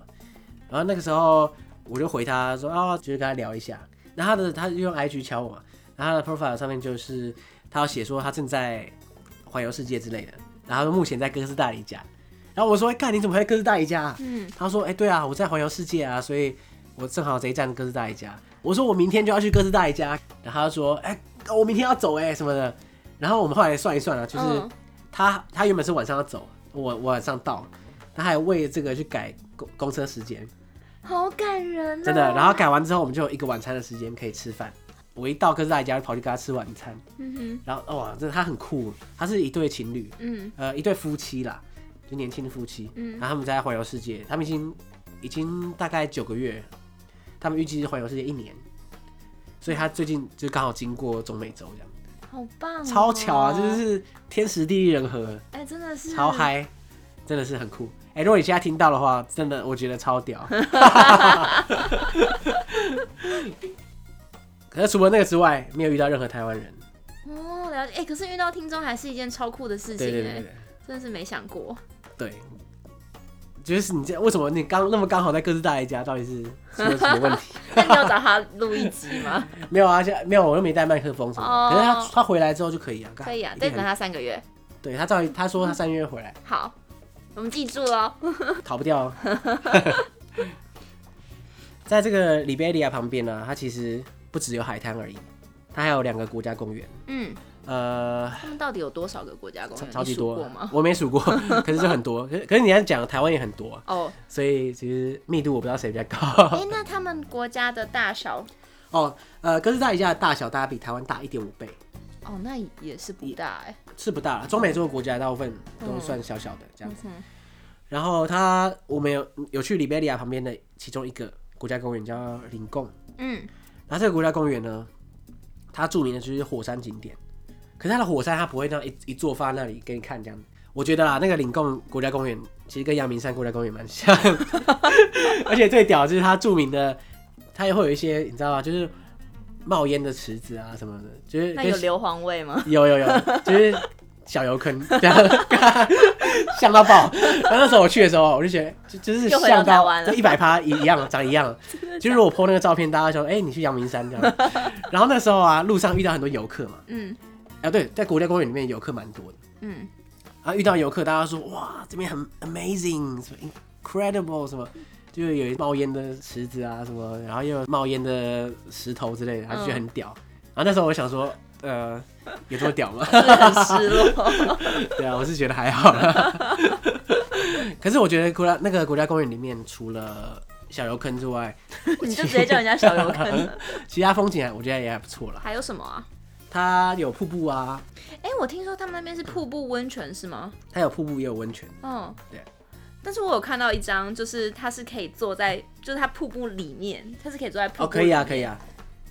然后那个时候我就回他说，啊、哦，就是跟他聊一下，然后他的他就用 IG 敲我嘛，然后他的 profile 上面就是。他要写说他正在环游世界之类的，然后目前在哥斯达黎加，然后我说：“哎，干你怎么还在哥斯达黎加啊？”嗯，他说：“哎，对啊，我在环游世界啊，所以我正好这一站哥斯达黎加。”我说：“我明天就要去哥斯达黎加。”然后他说：“哎，我明天要走哎什么的。”然后我们后来算一算啊，就是他他原本是晚上要走，我我晚上到，他还为这个去改公公车时间，好感人啊，真的。然后改完之后，我们就有一个晚餐的时间可以吃饭。我一到哥斯达黎加就跑去跟他吃晚餐，嗯哼，然后哇，真的他很酷，他是一对情侣，嗯，呃，一对夫妻啦，就年轻的夫妻，嗯，然后他们在环游世界，他们已经已经大概九个月，他们预计是环游世界一年，所以他最近就刚好经过中美洲这样，好棒喔，超巧啊，就是天时地利人和，哎，真的是。超嗨，真的是很酷，哎，如果你现在听到的话，真的我觉得超屌。可是除了那个之外，没有遇到任何台湾人。哦，了解。哎、欸，可是遇到听众还是一件超酷的事情。对对对，对真的是没想过。对，就是你这为什么你刚那么刚好在哥斯达黎加，到底是出了什么问题？那你要找他录一集吗？没有啊，现没有，我又没带麦克风什么的。哦、可是他他回来之后就可以啊。可以啊，再等他三个月。对他照他说他三个月回来。好，我们记住哦。逃不掉、哦。在这个里贝利亚旁边呢、啊，它其实。不只有海滩而已，它还有两个国家公园。嗯，呃，他们到底有多少个国家公园？超级多吗？我没数过，可是就很多。可是可是你要讲台湾也很多哦，所以其实密度我不知道谁比较高。哎、欸，那他们国家的大小？哦，呃，哥斯达黎加的大小大概比台湾大一点五倍。哦，那也是不大哎，是不大了。中美洲的国家大部分都算小小的这样子。嗯、然后他我们有有去里贝利亚旁边的其中一个国家公园叫林贡。嗯。然后这个国家公园呢，它著名的就是火山景点，可是它的火山它不会那样一一座放在那里给你看这样。我觉得啦，那个领贡国家公园其实跟阳明山国家公园蛮像，而且最屌的就是它著名的，它也会有一些你知道吗？就是冒烟的池子啊什么的，就是那有硫磺味吗？有有有，就是。小油坑，这样 像到爆。然后那时候我去的时候，我就觉得就就是像到就一百趴一一样，长一样。就是我 po 那个照片，大家说，哎、欸，你去阳明山这样。然后那时候啊，路上遇到很多游客嘛，嗯，啊对，在国家公园里面游客蛮多的，嗯，啊遇到游客，大家说哇，这边很 amazing，什么 incredible，什么，就是有冒烟的池子啊什么，然后又有冒烟的石头之类的，他就觉得很屌。嗯、然后那时候我想说。呃，有这么屌吗？很失落。对啊，我是觉得还好。可是我觉得国家那个国家公园里面，除了小油坑之外，你就直接叫人家小油坑。其他风景我觉得也还不错啦。还有什么啊？它有瀑布啊。哎、欸，我听说他们那边是瀑布温泉是吗？它有瀑布也有温泉。嗯，对。但是我有看到一张，就是它是可以坐在，就是它瀑布里面，它是可以坐在瀑布里面。哦，可以啊，可以啊。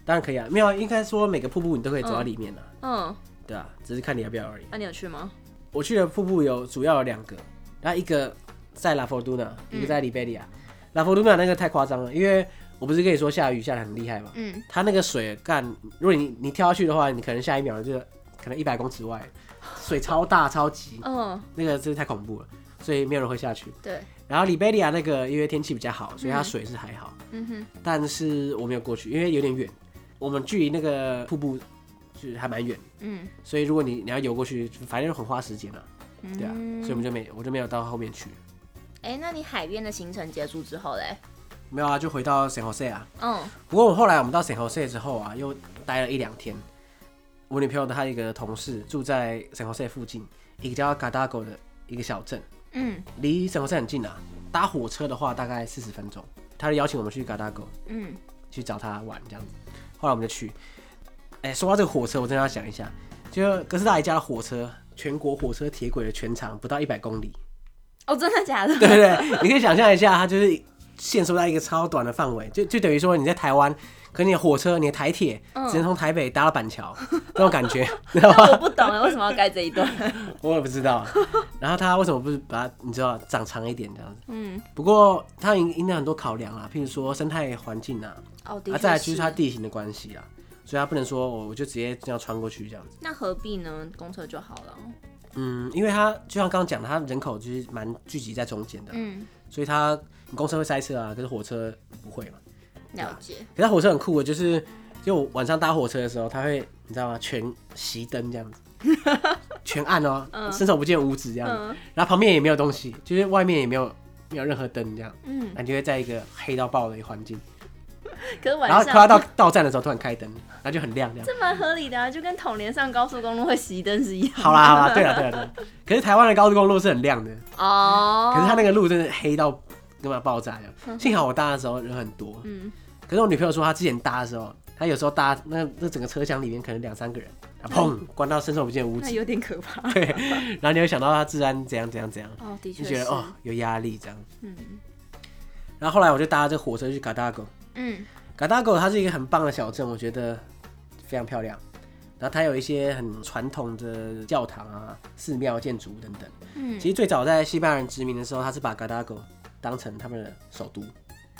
当然可以啊，没有，应该说每个瀑布你都可以走到里面的。嗯，对啊，只是看你要不要而已。那你有去吗？我去的瀑布有主要有两个，然后一个在拉佛杜纳，一个在里贝利亚。拉佛杜纳那个太夸张了，因为我不是跟你说下雨下的很厉害嘛。嗯。它那个水干，如果你你跳下去的话，你可能下一秒就可能一百公尺外，水超大超级。嗯。那个真是太恐怖了，所以没有人会下去。对。然后里贝利亚那个因为天气比较好，所以它水是还好。嗯哼。但是我没有过去，因为有点远。我们距离那个瀑布就是还蛮远，嗯，所以如果你你要游过去，反正很花时间嘛，嗯、对啊，所以我们就没我就没有到后面去。哎、欸，那你海边的行程结束之后嘞？没有啊，就回到圣荷西啊。嗯。不过我后来我们到圣荷西之后啊，又待了一两天。我女朋友的她一个同事住在圣荷西附近一个叫 Gadago 的一个小镇，嗯，离圣荷西很近啊，搭火车的话大概四十分钟。他就邀请我们去 Gadago，嗯，去找他玩这样子。后来我们就去，哎、欸，说到这个火车，我真的要想一下，就哥斯达黎加的火车，全国火车铁轨的全长不到一百公里。哦，真的假的？对对对，你可以想象一下，它就是限缩在一个超短的范围，就就等于说你在台湾，可你的火车、你的台铁只能从台北搭到板桥，嗯、这种感觉，知道吗？我不懂为什么要盖这一段？我也不知道。然后他为什么不是把它，你知道，长长一点这样子？嗯。不过它应应该很多考量啊，譬如说生态环境啊，哦，啊，再来就是它地形的关系啊，所以它不能说我就直接这样穿过去这样子。那何必呢？公车就好了。嗯，因为它就像刚刚讲的，它人口就是蛮聚集在中间的，嗯，所以它公车会塞车啊，可是火车不会嘛。了解。可是火车很酷的，就是就晚上搭火车的时候，它会你知道吗？全熄灯这样子，全暗哦、喔，嗯、伸手不见五指这样子，嗯、然后旁边也没有东西，就是外面也没有没有任何灯这样，嗯，那你就会在一个黑到爆的一个环境。可是晚上，然后快要到到站的时候突然开灯，然后就很亮这样。这蛮合理的啊，就跟统联上高速公路会熄灯是一样。好啦好啦，对了对了对了。可是台湾的高速公路是很亮的哦，可是它那个路真的黑到根本要爆炸这样。幸好我搭的时候人很多，嗯。可是我女朋友说她之前搭的时候，她有时候搭那那整个车厢里面可能两三个人，然后砰关到伸手不见五指，那有点可怕。对，然后你会想到她治安怎样怎样怎样，哦，的确，就觉得哦有压力这样。嗯。然后后来我就搭这个火车去嘎达狗，嗯。嘎达狗它是一个很棒的小镇，我觉得非常漂亮。然后它有一些很传统的教堂啊、寺庙建筑等等。嗯，其实最早在西班牙人殖民的时候，他是把嘎达狗当成他们的首都。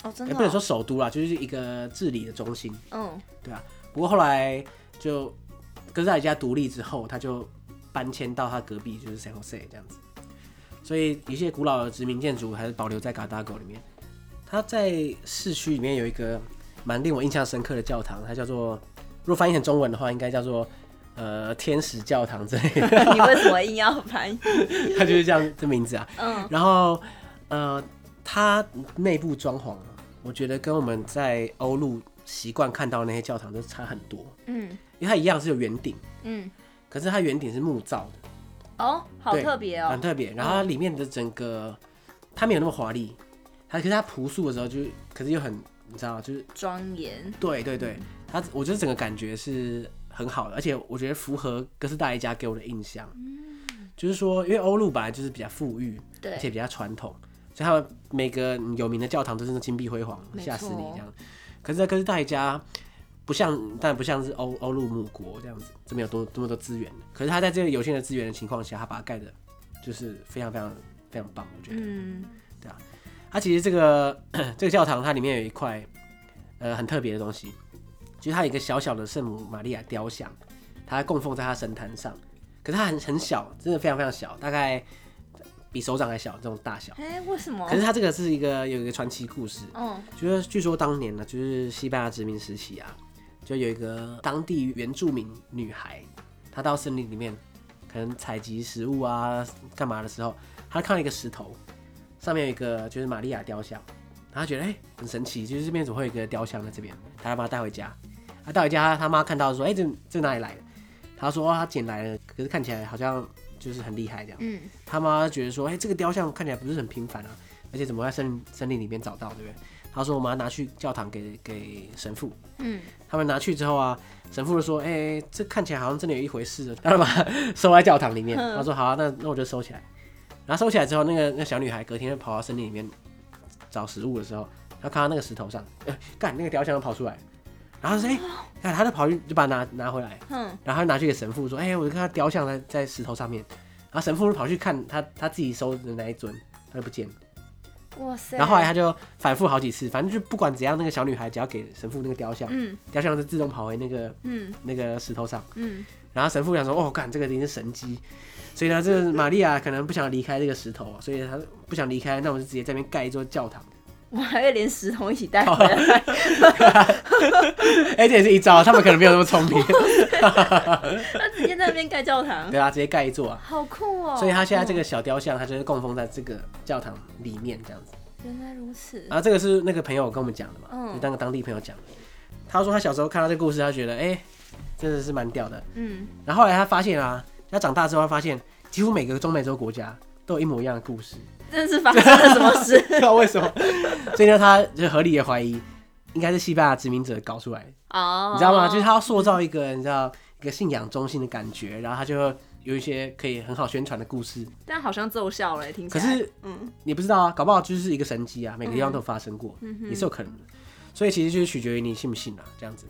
哦，真的、哦？不能说首都啦，就是一个治理的中心。嗯，对啊。不过后来就哥斯达黎加独立之后，他就搬迁到他隔壁，就是 San Jose 这样子。所以一些古老的殖民建筑还是保留在嘎达狗里面。它在市区里面有一个。蛮令我印象深刻的教堂，它叫做，如果翻译成中文的话，应该叫做呃天使教堂之类的。你为什么硬要翻译？它就是这样这名字啊。嗯。然后呃，它内部装潢，我觉得跟我们在欧陆习惯看到的那些教堂都差很多。嗯。因为它一样是有圆顶。嗯。可是它圆顶是木造的。哦，好特别哦。很特别。然后它里面的整个，它没有那么华丽，它可是它朴素的时候就，可是又很。你知道，就是庄严。对对对，它我觉得整个感觉是很好的，而且我觉得符合哥斯达黎加给我的印象。嗯，就是说，因为欧陆本来就是比较富裕，对，而且比较传统，所以他们每个有名的教堂都是那金碧辉煌，吓死你这样。可是，在哥斯达黎加不像，但不像是欧欧陆母国这样子，这边有多这么多资源。可是他在这个有限的资源的情况下，他把它盖的，就是非常非常非常棒，我觉得。嗯，对啊。它其实这个 这个教堂，它里面有一块呃很特别的东西，就是它有一个小小的圣母玛利亚雕像，它供奉在它神坛上，可是它很很小，真的非常非常小，大概比手掌还小这种大小。哎、欸，为什么？可是它这个是一个有一个传奇故事，嗯，就是据说当年呢，就是西班牙殖民时期啊，就有一个当地原住民女孩，她到森林里面可能采集食物啊干嘛的时候，她看到一个石头。上面有一个就是玛利亚雕像，她觉得哎、欸、很神奇，就是这边怎么会有一个雕像在这边？她要把它带回家。她带回家，她妈看到说：“哎、欸，这这哪里来的？”她说：“哦，他捡来的，可是看起来好像就是很厉害这样。”嗯。他妈觉得说：“哎、欸，这个雕像看起来不是很平凡啊，而且怎么在森森林里面找到，对不对？”他说：“我们要拿去教堂给给神父。”嗯。他们拿去之后啊，神父就说：“哎、欸，这看起来好像真的有一回事。”他把它收在教堂里面。嗯、他说：“好啊，那那我就收起来。”然后收起来之后，那个那小女孩隔天跑到森林里面找食物的时候，她看到那个石头上，哎、欸，干那个雕像跑出来，然后说，哎、欸，看她就跑去就把它拿拿回来，嗯，然后他拿去给神父说，哎、欸，我就看他雕像在在石头上面，然后神父就跑去看他他自己收的那一尊，他就不见了，哇塞！然后后来他就反复好几次，反正就不管怎样，那个小女孩只要给神父那个雕像，嗯，雕像就自动跑回那个嗯。那个石头上，嗯，然后神父想说，哦，干这个一定是神机。所以呢，这个玛利亚可能不想离开这个石头，所以他不想离开，那我就直接在那边盖一座教堂。我还会连石头一起带回来。哎，这也是一招，他们可能没有那么聪明。他直接在那边盖教堂。对啊，直接盖一座啊。好酷哦！所以他现在这个小雕像，他就是供奉在这个教堂里面这样子。原来如此。然后这个是那个朋友跟我们讲的嘛，嗯，就那个当地朋友讲的。他说他小时候看到这个故事，他觉得哎、欸，真的是蛮屌的。嗯。然后后来他发现啊。他长大之后，他发现几乎每个中美洲国家都有一模一样的故事。真是发生了什么事？不知道为什么？所以呢，他就合理的怀疑，应该是西班牙殖民者搞出来的。哦，你知道吗？就是他要塑造一个，你知道，一个信仰中心的感觉，然后他就有一些可以很好宣传的故事。但好像奏效了，听起来。可是，嗯，你不知道啊，搞不好就是一个神迹啊，每个地方都有发生过，嗯、也是有可能的。所以其实就是取决于你信不信啊，这样子。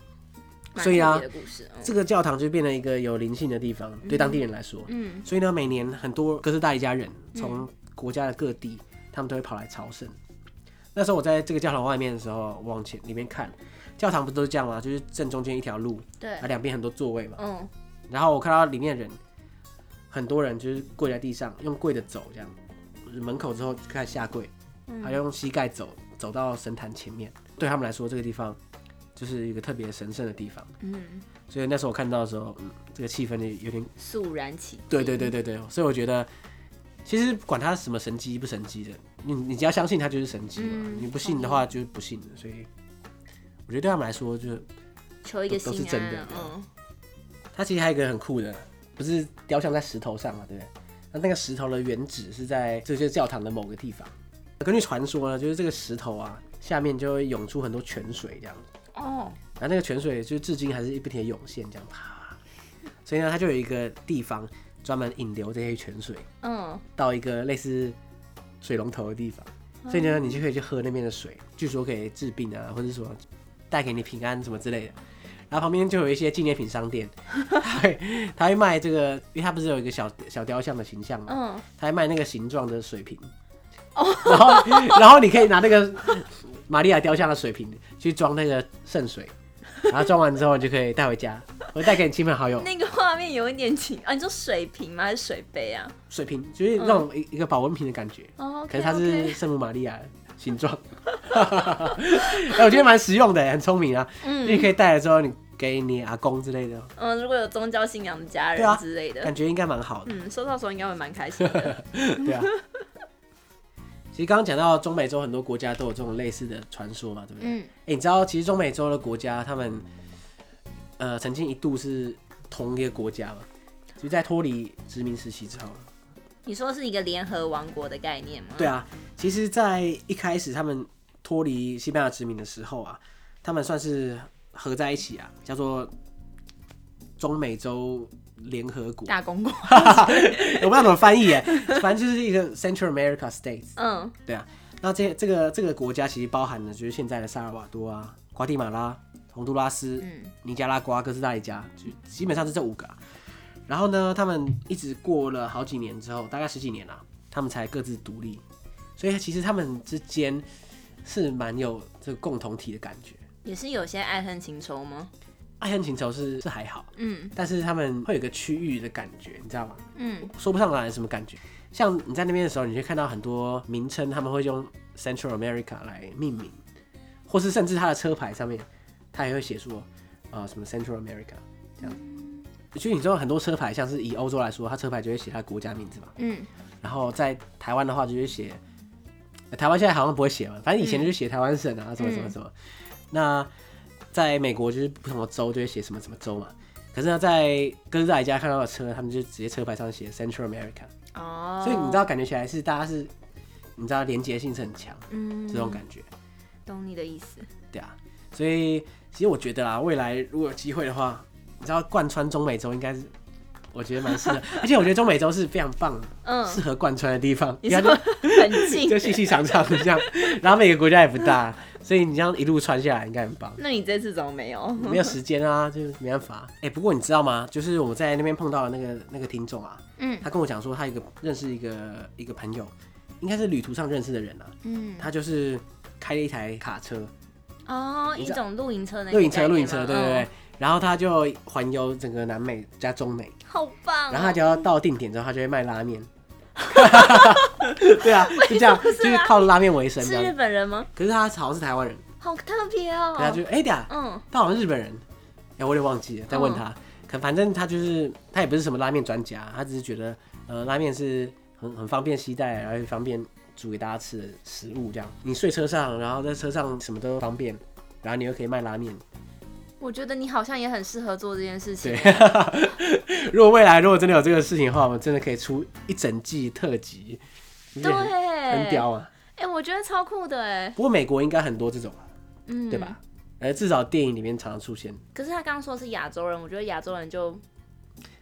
所以啊，嗯、这个教堂就变成一个有灵性的地方，对当地人来说。嗯。所以呢，每年很多哥斯达黎加人从国家的各地，他们都会跑来朝圣。那时候我在这个教堂外面的时候，往前里面看，教堂不都是这样吗？就是正中间一条路，对，啊，两边很多座位嘛。嗯。然后我看到里面的人，很多人就是跪在地上，用跪着走，这样，门口之后就开始下跪，还用膝盖走，走到神坛前面。对他们来说，这个地方。就是一个特别神圣的地方，嗯，所以那时候我看到的时候，嗯，这个气氛就有点肃然起敬。对对对对对，所以我觉得，其实管他什么神机不神机的，你你只要相信他就是神机嘛，嗯，你不信的话就是不信的。所以我觉得对他们来说，就求一个都是真的。嗯，他其实还有一个很酷的，不是雕像在石头上嘛，对不对？那那个石头的原址是在这些教堂的某个地方。根据传说呢，就是这个石头啊，下面就会涌出很多泉水这样子。哦，然后那个泉水就至今还是不停的涌现，这样啪，所以呢，它就有一个地方专门引流这些泉水，嗯，到一个类似水龙头的地方，所以呢，你就可以去喝那边的水，据说可以治病啊，或者什么带给你平安什么之类的。然后旁边就有一些纪念品商店，他会他会卖这个，因为他不是有一个小小雕像的形象嘛，嗯，他会卖那个形状的水瓶，哦，然后 然后你可以拿那个。玛利亚雕像的水瓶去装那个圣水，然后装完之后你就可以带回家，或带给你亲朋好友。那个画面有一点情啊，你说水瓶吗？还是水杯啊？水瓶就是那种一一个保温瓶的感觉。哦、嗯，可是它是圣母玛利亚形状。哎、欸，我觉得蛮实用的，很聪明啊。嗯，你可以带了之后，你给你阿公之类的。嗯，如果有宗教信仰的家人之类的，啊、感觉应该蛮好的。嗯，收到时候应该会蛮开心的。对啊。其实刚刚讲到中美洲很多国家都有这种类似的传说嘛，对不对？嗯。哎、欸，你知道其实中美洲的国家他们，呃，曾经一度是同一个国家嘛？就在脱离殖民时期之后。你说是一个联合王国的概念吗？对啊，其实，在一开始他们脱离西班牙殖民的时候啊，他们算是合在一起啊，叫做中美洲。联合国大公国，我不知道怎么翻译哎，反正就是一个 Central America States。嗯，对啊，那这这个这个国家其实包含了就是现在的萨尔瓦多啊、瓜地马拉、洪都拉斯、嗯、尼加拉瓜、哥斯达黎加，就基本上是这五个啊。然后呢，他们一直过了好几年之后，大概十几年了，他们才各自独立。所以其实他们之间是蛮有这个共同体的感觉，也是有些爱恨情仇吗？爱恨情仇是是还好，嗯，但是他们会有个区域的感觉，你知道吗？嗯，说不上来什么感觉。像你在那边的时候，你会看到很多名称，他们会用 Central America 来命名，或是甚至他的车牌上面，他也会写说，呃，什么 Central America 这样。所以你知道很多车牌，像是以欧洲来说，他车牌就会写他的国家名字嘛，嗯。然后在台湾的话，就会写，台湾现在好像不会写了，反正以前就是写台湾省啊，什么什么什么。那在美国就是不同的州就会写什么什么州嘛，可是呢，在哥斯达黎加看到的车，他们就直接车牌上写 Central America，哦，所以你知道感觉起来是大家是，你知道连结性是很强，嗯，这种感觉，懂你的意思，对啊，所以其实我觉得啊，未来如果有机会的话，你知道贯穿中美洲应该是。我觉得蛮适合，而且我觉得中美洲是非常棒，嗯，适合贯穿的地方，你看很近，就细细长长的这样，然后每个国家也不大，所以你这样一路穿下来应该很棒。那你这次怎么没有？没有时间啊，就是没办法。哎、欸，不过你知道吗？就是我们在那边碰到的那个那个听众啊，嗯，他跟我讲说他一个认识一个一个朋友，应该是旅途上认识的人啊，嗯，他就是开了一台卡车，哦，一种露营车，露营车，露营车，对对对。哦然后他就环游整个南美加中美，好棒、哦！然后他只要到定点之后，他就会卖拉面。对啊，就这样，就是靠拉面为生。是日本人吗？可是他好像是台湾人，好特别哦。对啊，就哎呀，嗯，他好像日本人，哎，我有点忘记了，再问他。嗯、可反正他就是他也不是什么拉面专家，他只是觉得呃拉面是很很方便携带，然后方便煮给大家吃的食物。这样你睡车上，然后在车上什么都方便，然后你又可以卖拉面。我觉得你好像也很适合做这件事情。对，如果未来如果真的有这个事情的话，我们真的可以出一整季特辑。对，很屌啊！哎、欸，我觉得超酷的哎。不过美国应该很多这种，嗯，对吧？呃，至少电影里面常常出现。可是他刚刚说的是亚洲人，我觉得亚洲人就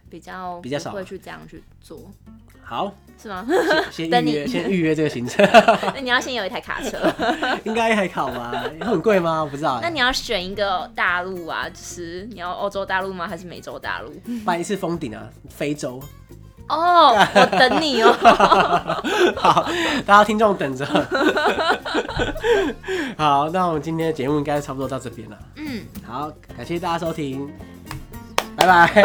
比较比较少会去这样去做。好，是吗？先预约，先预约这个行程。那你要先有一台卡车，应该还好吧？很贵吗？我不知道。那你要选一个大陆啊，就是你要欧洲大陆吗？还是美洲大陆？办一次封顶啊，非洲。哦，我等你哦。好，大家听众等着。好，那我们今天的节目应该差不多到这边了。嗯，好，感谢大家收听，拜拜。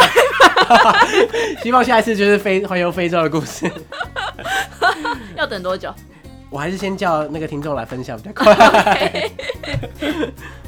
希望下一次就是非环游非洲的故事。要等多久？我还是先叫那个听众来分享比较快。